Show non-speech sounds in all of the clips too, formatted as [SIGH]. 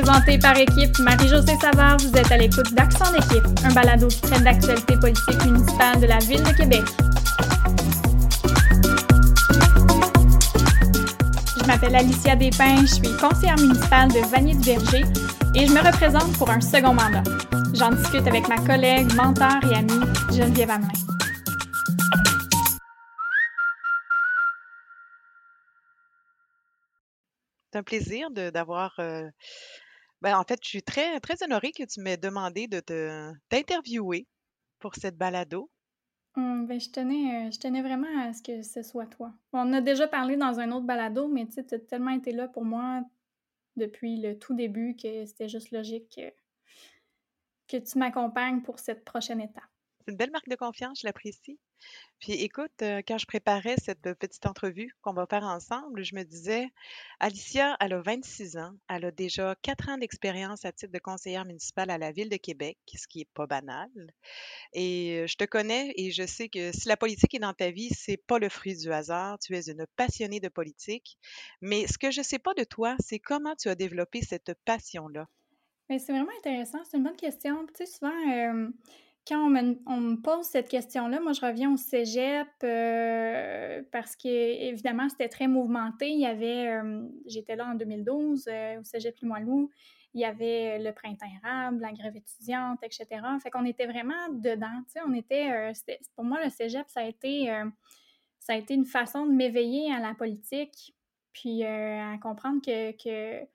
Présenté par équipe Marie-Josée Savard, vous êtes à l'écoute d'Accent d'équipe, un balado qui traite d'actualité politique municipale de la Ville de Québec. Je m'appelle Alicia Despins, je suis conseillère municipale de Vanier-du-Verger et je me représente pour un second mandat. J'en discute avec ma collègue, mentor et amie Geneviève Hamelin. C'est un plaisir d'avoir. Euh, ben, en fait, je suis très, très honorée que tu m'aies demandé de te d'interviewer pour cette balado. Hum, ben, je tenais, euh, je tenais vraiment à ce que ce soit toi. On a déjà parlé dans un autre balado, mais tu as tellement été là pour moi depuis le tout début que c'était juste logique que, que tu m'accompagnes pour cette prochaine étape. C'est une belle marque de confiance, je l'apprécie. Puis écoute, euh, quand je préparais cette euh, petite entrevue qu'on va faire ensemble, je me disais, Alicia, elle a 26 ans, elle a déjà 4 ans d'expérience à titre de conseillère municipale à la Ville de Québec, ce qui n'est pas banal. Et euh, je te connais et je sais que si la politique est dans ta vie, c'est pas le fruit du hasard. Tu es une passionnée de politique. Mais ce que je ne sais pas de toi, c'est comment tu as développé cette passion-là? Mais c'est vraiment intéressant, c'est une bonne question. Tu sais, souvent, quand on me, pose cette question-là, moi, je reviens au cégep euh, parce que, évidemment, c'était très mouvementé. Il y avait, euh, j'étais là en 2012 euh, au cégep Limoilou, il y avait le printemps érable, la grève étudiante, etc. Fait qu'on était vraiment dedans. Tu sais, on était, pour moi, le cégep, ça a été, ça a été une façon de m'éveiller à la politique, puis à comprendre que, que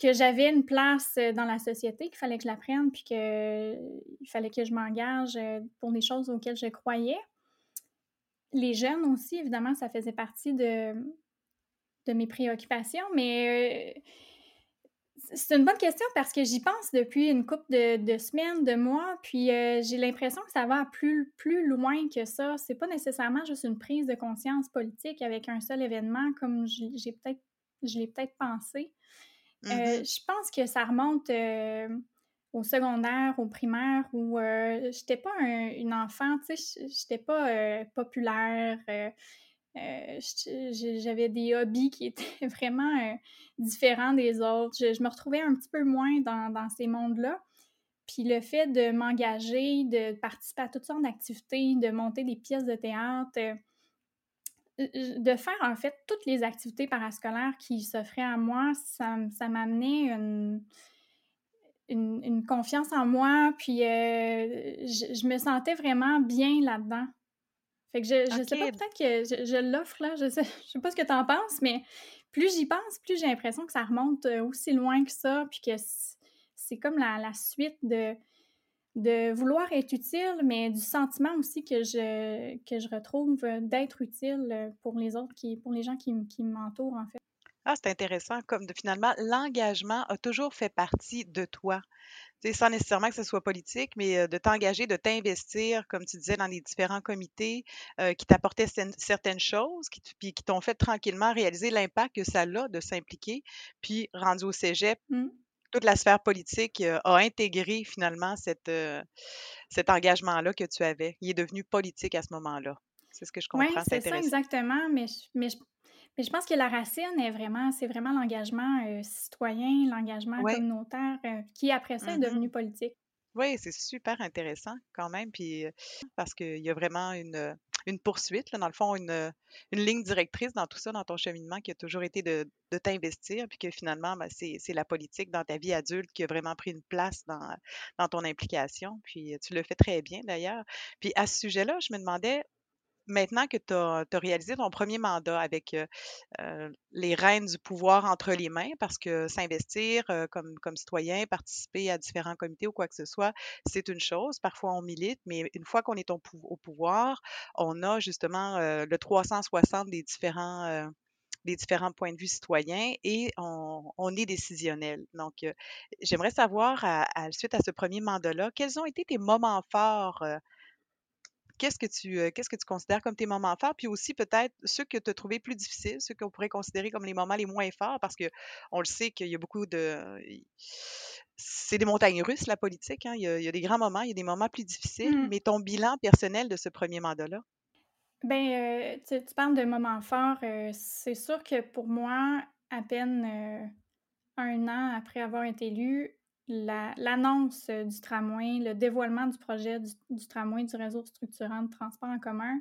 que j'avais une place dans la société, qu'il fallait que je la prenne, puis qu'il fallait que je m'engage pour des choses auxquelles je croyais. Les jeunes aussi, évidemment, ça faisait partie de, mes préoccupations, mais c'est une bonne question parce que j'y pense depuis une couple de, semaines, de mois, puis j'ai l'impression que ça va plus, plus loin que ça. C'est pas nécessairement juste une prise de conscience politique avec un seul événement, comme j'ai peut-être je l'ai peut-être pensé. Euh, mm-hmm. je pense que ça remonte euh, au secondaire, au primaire, où euh, j'étais pas une enfant, tu sais, j'étais pas populaire. J'avais des hobbies qui étaient [LAUGHS] vraiment différents des autres. Je, me retrouvais un petit peu moins dans, dans ces mondes-là. Puis le fait de m'engager, de participer à toutes sortes d'activités, de monter des pièces de théâtre, de faire en fait toutes les activités parascolaires qui s'offraient à moi, ça, ça m'amenait une, une, confiance en moi, puis euh, je, me sentais vraiment bien là-dedans. Fait que je, je sais pas, peut-être que je, l'offre là, je sais, je sais pas ce que tu en penses, mais plus j'y pense, plus j'ai l'impression que ça remonte euh, aussi loin que ça, puis que c'est comme la, la suite de, de vouloir être utile, mais du sentiment aussi que je, que je retrouve d'être utile pour les autres, qui, pour les gens qui, qui m'entourent, en fait. Ah, c'est intéressant. Comme de, finalement, l'engagement a toujours fait partie de toi. sais, sans nécessairement que ce soit politique, mais euh, de t'engager, de t'investir, comme tu disais, dans les différents comités euh, qui t'apportaient certaines choses, qui, puis qui t'ont fait tranquillement réaliser l'impact que ça a de s'impliquer. Puis, rendu au cégep, mmh toute la sphère politique a intégré finalement cette, cet engagement-là que tu avais. Il est devenu politique à ce moment-là. C'est ce que je comprends. Oui, c'est ça exactement. Mais, mais, mais, je pense que la racine est vraiment, c'est vraiment l'engagement citoyen, l'engagement communautaire, qui après ça est mmh devenu politique. Oui, c'est super intéressant quand même, puis parce qu'il y a vraiment une, une poursuite, là, dans le fond, une, une, ligne directrice dans tout ça, dans ton cheminement, qui a toujours été de, de t'investir, puis que finalement, ben, c'est la politique dans ta vie adulte qui a vraiment pris une place dans, dans ton implication. Puis tu le fais très bien d'ailleurs. Puis à ce sujet-là, je me demandais, maintenant que tu as, réalisé ton premier mandat avec les rênes du pouvoir entre les mains, parce que s'investir comme, comme citoyen, participer à différents comités ou quoi que ce soit, c'est une chose. Parfois, on milite, mais une fois qu'on est au, pouvoir, on a justement le 360 des différents des différents points de vue citoyens et on, est décisionnel. Donc, j'aimerais savoir, à, suite à ce premier mandat-là, quels ont été tes moments forts qu'est-ce que tu qu'est-ce que tu considères comme tes moments forts, puis aussi peut-être ceux que tu as trouvés plus difficiles, ceux qu'on pourrait considérer comme les moments les moins forts, parce que on le sait qu'il y a beaucoup de c'est des montagnes russes la politique, hein? il, y a, des grands moments, il y a des moments plus difficiles, mmh. mais ton bilan personnel de ce premier mandat-là? Ben, tu, parles de moments forts. c'est sûr que pour moi, à peine un an après avoir été élu, l'annonce du tramway, le dévoilement du projet du, tramway du réseau structurant de transport en commun.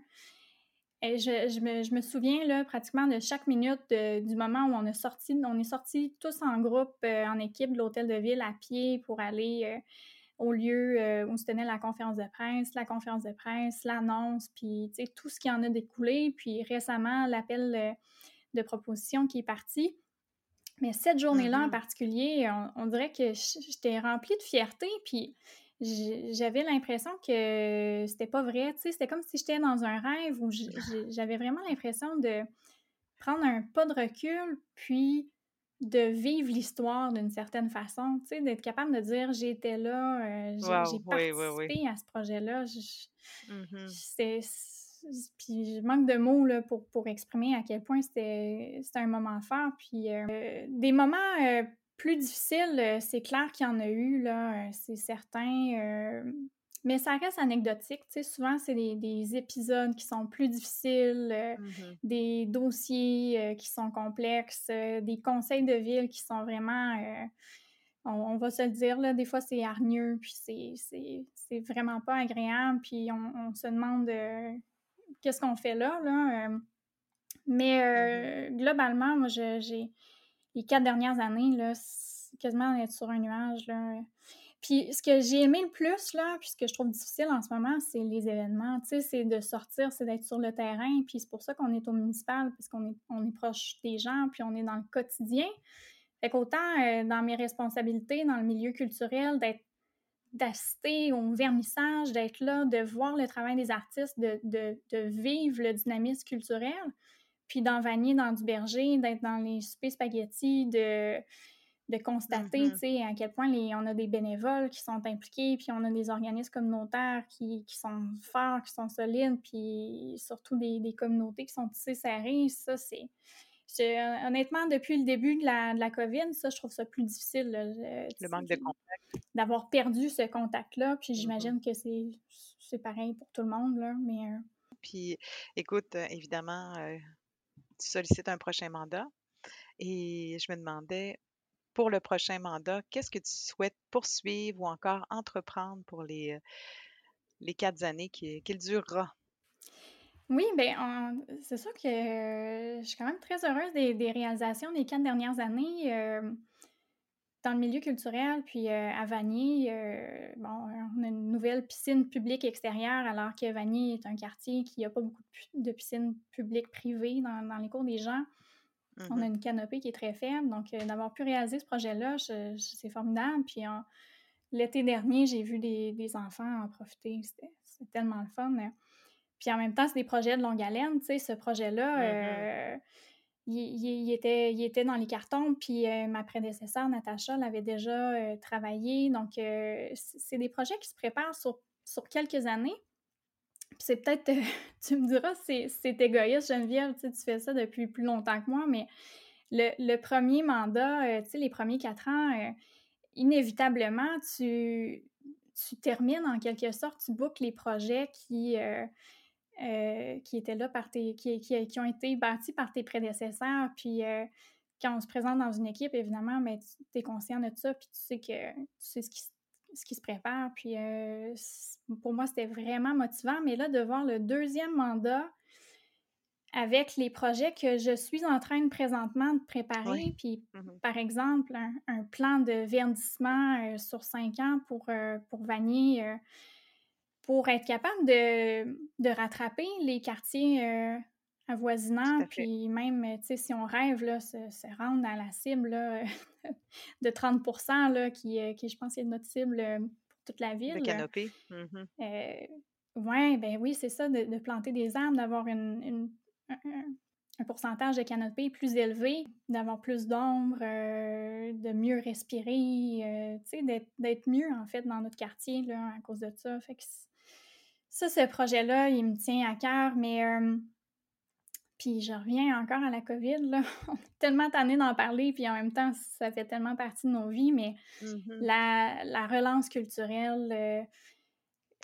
Et je, me, souviens là, pratiquement de chaque minute du moment où on, a sorti, on est sortis tous en groupe, euh, en équipe de l'hôtel de ville à pied pour aller euh, au lieu euh, où se tenait la conférence de presse, la conférence de presse, l'annonce, puis tout ce qui en a découlé. Puis récemment, l'appel de proposition qui est parti. Mais cette journée-là en mm-hmm. particulier, on, dirait que j'étais remplie de fierté, puis j'avais l'impression que c'était pas vrai. Tu sais, c'était comme si j'étais dans un rêve où j'avais vraiment l'impression de prendre un pas de recul, puis de vivre l'histoire d'une certaine façon, tu sais, d'être capable de dire j'étais là, euh, j'ai participé à ce projet-là. Mm-hmm. Puis je manque de mots là, pour, pour exprimer à quel point c'était un moment fort. Puis euh, des moments euh, plus difficiles, euh, c'est clair qu'il y en a eu, là, c'est certain. mais ça reste anecdotique. Tu sais, souvent, c'est des, des, épisodes qui sont plus difficiles, mmh des dossiers qui sont complexes, des conseils de ville qui sont vraiment on, va se le dire, là, des fois c'est hargneux, puis c'est vraiment pas agréable, puis on, se demande qu'est-ce qu'on fait là, là. Euh. mais euh, mm-hmm. globalement, moi, j'ai les quatre dernières années, là, quasiment être sur un nuage, là. Puis ce que j'ai aimé le plus, là, puis ce que je trouve difficile en ce moment, c'est les événements. Tu sais, c'est de sortir, c'est d'être sur le terrain. Puis c'est pour ça qu'on est au municipal, parce qu'on est, on est proche des gens, puis on est dans le quotidien. Fait qu'autant euh, dans mes responsabilités, dans le milieu culturel, d'être d'assister au vernissage, d'être là, de voir le travail des artistes, de, de, de vivre le dynamisme culturel, puis dans Vanier, dans du berger, d'être dans les soupers spaghettis, de, de constater, mm-hmm. à quel point les, on a des bénévoles qui sont impliqués, puis on a des organismes communautaires qui, qui sont forts, qui sont solides, puis surtout des, des communautés qui sont tissées serrées. Ça, c'est honnêtement, depuis le début de la, de la, COVID, ça, je trouve ça plus difficile. le manque de contact. D'avoir perdu ce contact-là. Puis mm-hmm. j'imagine que c'est pareil pour tout le monde. Là, mais, euh Puis écoute, évidemment, euh, tu sollicites un prochain mandat. Et je me demandais, pour le prochain mandat, qu'est-ce que tu souhaites poursuivre ou encore entreprendre pour les, les quatre années qu'il durera? Oui, ben c'est sûr que je suis quand même très heureuse des, réalisations des quatre dernières années euh, dans le milieu culturel. Puis euh, à Vanier, euh, bon, on a une nouvelle piscine publique extérieure, alors que Vanier est un quartier qui n'a pas beaucoup de, piscines publiques privées dans, les cours des gens. On a mmh une canopée qui est très faible. Donc, d'avoir pu réaliser ce projet-là, c'est formidable. Puis l'été dernier, j'ai vu des, enfants en profiter. C'était tellement le fun. Puis en même temps, c'est des projets de longue haleine, tu sais, ce projet-là, mm-hmm. euh, il, était, il était dans les cartons, puis euh, ma prédécesseur, Natacha, l'avait déjà euh, travaillé. Donc, c'est des projets qui se préparent sur, sur quelques années. Puis c'est peut-être, [LAUGHS] tu me diras, c'est égoïste, Geneviève, tu, fais ça depuis plus longtemps que moi, mais le, le premier mandat, tu sais, les premiers quatre ans, inévitablement, tu, tu termines en quelque sorte, tu boucles les projets qui, euh, qui étaient là par tes, qui, qui, qui, ont été bâtis par tes prédécesseurs. Puis euh, quand on se présente dans une équipe, évidemment, mais ben, tu es conscient de ça, puis tu sais que tu sais ce qui, ce qui se prépare. Puis euh, pour moi, c'était vraiment motivant. Mais là, de voir le deuxième mandat avec les projets que je suis en train de présentement de préparer, puis mmh par exemple, un, plan de verdissement sur cinq ans pour, pour Vanier pour être capable de, rattraper les quartiers euh, avoisinants, puis même, tu sais, si on rêve, là, se, rendre à la cible [LAUGHS] de 30 là, qui, euh, qui, je pense, est notre cible euh, pour toute la ville. De canopée. Mmh oui, ben oui, c'est ça, de, planter des arbres, d'avoir une, un, pourcentage de canopée plus élevé, d'avoir plus d'ombre, de mieux respirer, tu sais, d'être mieux, en fait, dans notre quartier, là, à cause de ça. Fait que ça, ce projet-là, il me tient à cœur, mais puis je reviens encore à la COVID, là. [LAUGHS] On est tellement tanné d'en parler, puis en même temps, ça fait tellement partie de nos vies, mais mmh la, relance culturelle,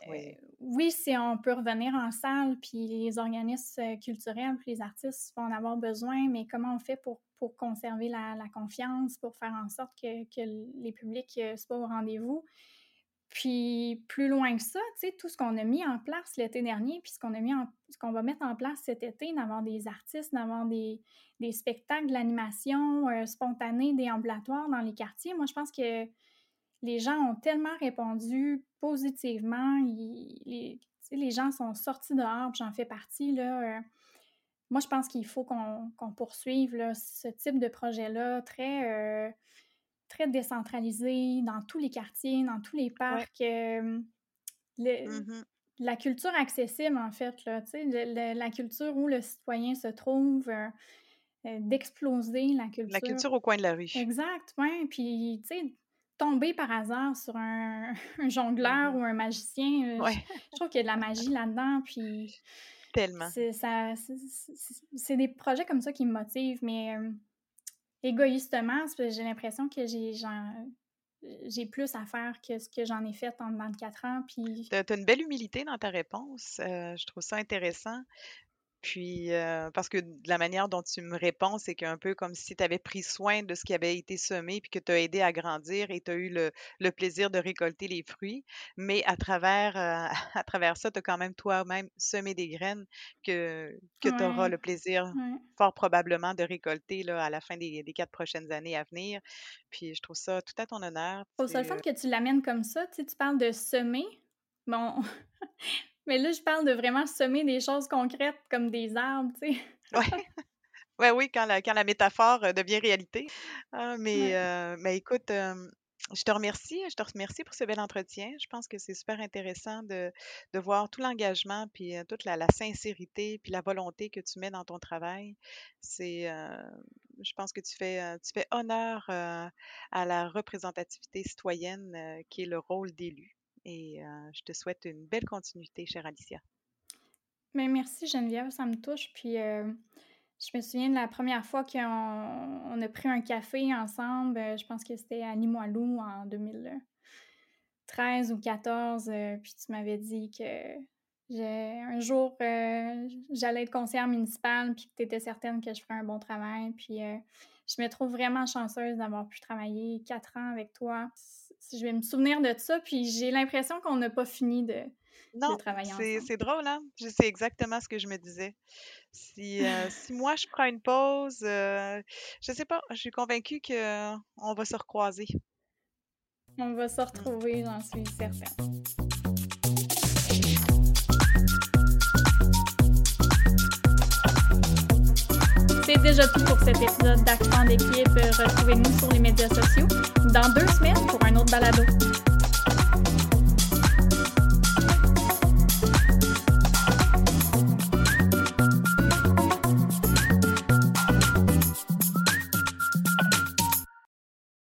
oui. oui, si on peut revenir en salle, puis les organismes culturels, puis les artistes vont en avoir besoin, mais comment on fait pour, pour conserver la, confiance, pour faire en sorte que, que les publics soient au rendez-vous? Puis plus loin que ça, tu sais, tout ce qu'on a mis en place l'été dernier, puis ce qu'on a mis en, ce qu'on va mettre en place cet été, d'avoir des artistes, d'avoir des, des spectacles, de l'animation euh, spontanée, déambulatoire dans les quartiers. Moi, je pense que les gens ont tellement répondu positivement. les, les, gens sont sortis dehors, j'en fais partie. Là, euh. moi, je pense qu'il faut qu'on poursuive là, ce type de projet-là très. Euh, très décentralisé dans tous les quartiers, dans tous les parcs. Mmh la culture accessible, en fait, là, la culture où le citoyen se trouve, euh, euh, d'exploser la culture. La culture au coin de la rue. Exact, oui. Puis, tu sais, tomber par hasard sur un, [LAUGHS] jongleur mmh ou un magicien, euh, je, trouve qu'il y a de la magie [LAUGHS] là-dedans, puis... Tellement. C'est des projets comme ça qui me motivent, mais égoïstement, j'ai l'impression que j'ai j'ai plus à faire que ce que j'en ai fait en 24 ans. Puis... Tu as, une belle humilité dans ta réponse. Euh, je trouve ça intéressant. Puis, parce que de la manière dont tu me réponds, c'est qu'un peu comme si tu avais pris soin de ce qui avait été semé, puis que tu as aidé à grandir et tu as eu le, plaisir de récolter les fruits. Mais à travers, [LAUGHS] à travers ça, tu as quand même toi-même semé des graines que, que tu auras le plaisir fort probablement de récolter là, à la fin des, quatre prochaines années à venir. Puis je trouve ça tout à ton honneur. Au seul fait que tu l'amènes comme ça, tu, sais, tu parles de semer. Bon, [LAUGHS] Mais là, je parle de vraiment semer des choses concrètes comme des arbres, tu sais. Oui. [LAUGHS] Ouais, oui, quand la, quand la métaphore euh, devient réalité. Ah, mais, euh, mais écoute, je te remercie. Je te remercie pour ce bel entretien. Je pense que c'est super intéressant de, de voir tout l'engagement, puis euh, toute la, la, sincérité, puis la volonté que tu mets dans ton travail. C'est, je pense que tu fais, tu fais honneur à la représentativité citoyenne qui est le rôle d'élu. Et je te souhaite une belle continuité, chère Alicia. Mais merci Geneviève, ça me touche. Puis je me souviens de la première fois qu'on a pris un café ensemble, je pense que c'était à Limoilou en 2013 ou 2014. puis tu m'avais dit que un jour j'allais être conseillère municipale, puis que tu étais certaine que je ferais un bon travail. Puis je me trouve vraiment chanceuse d'avoir pu travailler quatre ans avec toi. Je vais me souvenir de ça, puis j'ai l'impression qu'on n'a pas fini de, travailler ensemble. C'est drôle, hein? C'est exactement ce que je me disais. Si, euh, si [LAUGHS] moi je prends une pause, euh, je sais pas, je suis convaincue qu'on va se recroiser. On va se retrouver, j'en suis certaine. Déjà tout pour cet épisode d'Accent d'équipe. Retrouvez-nous sur les médias sociaux dans deux semaines pour un autre balado.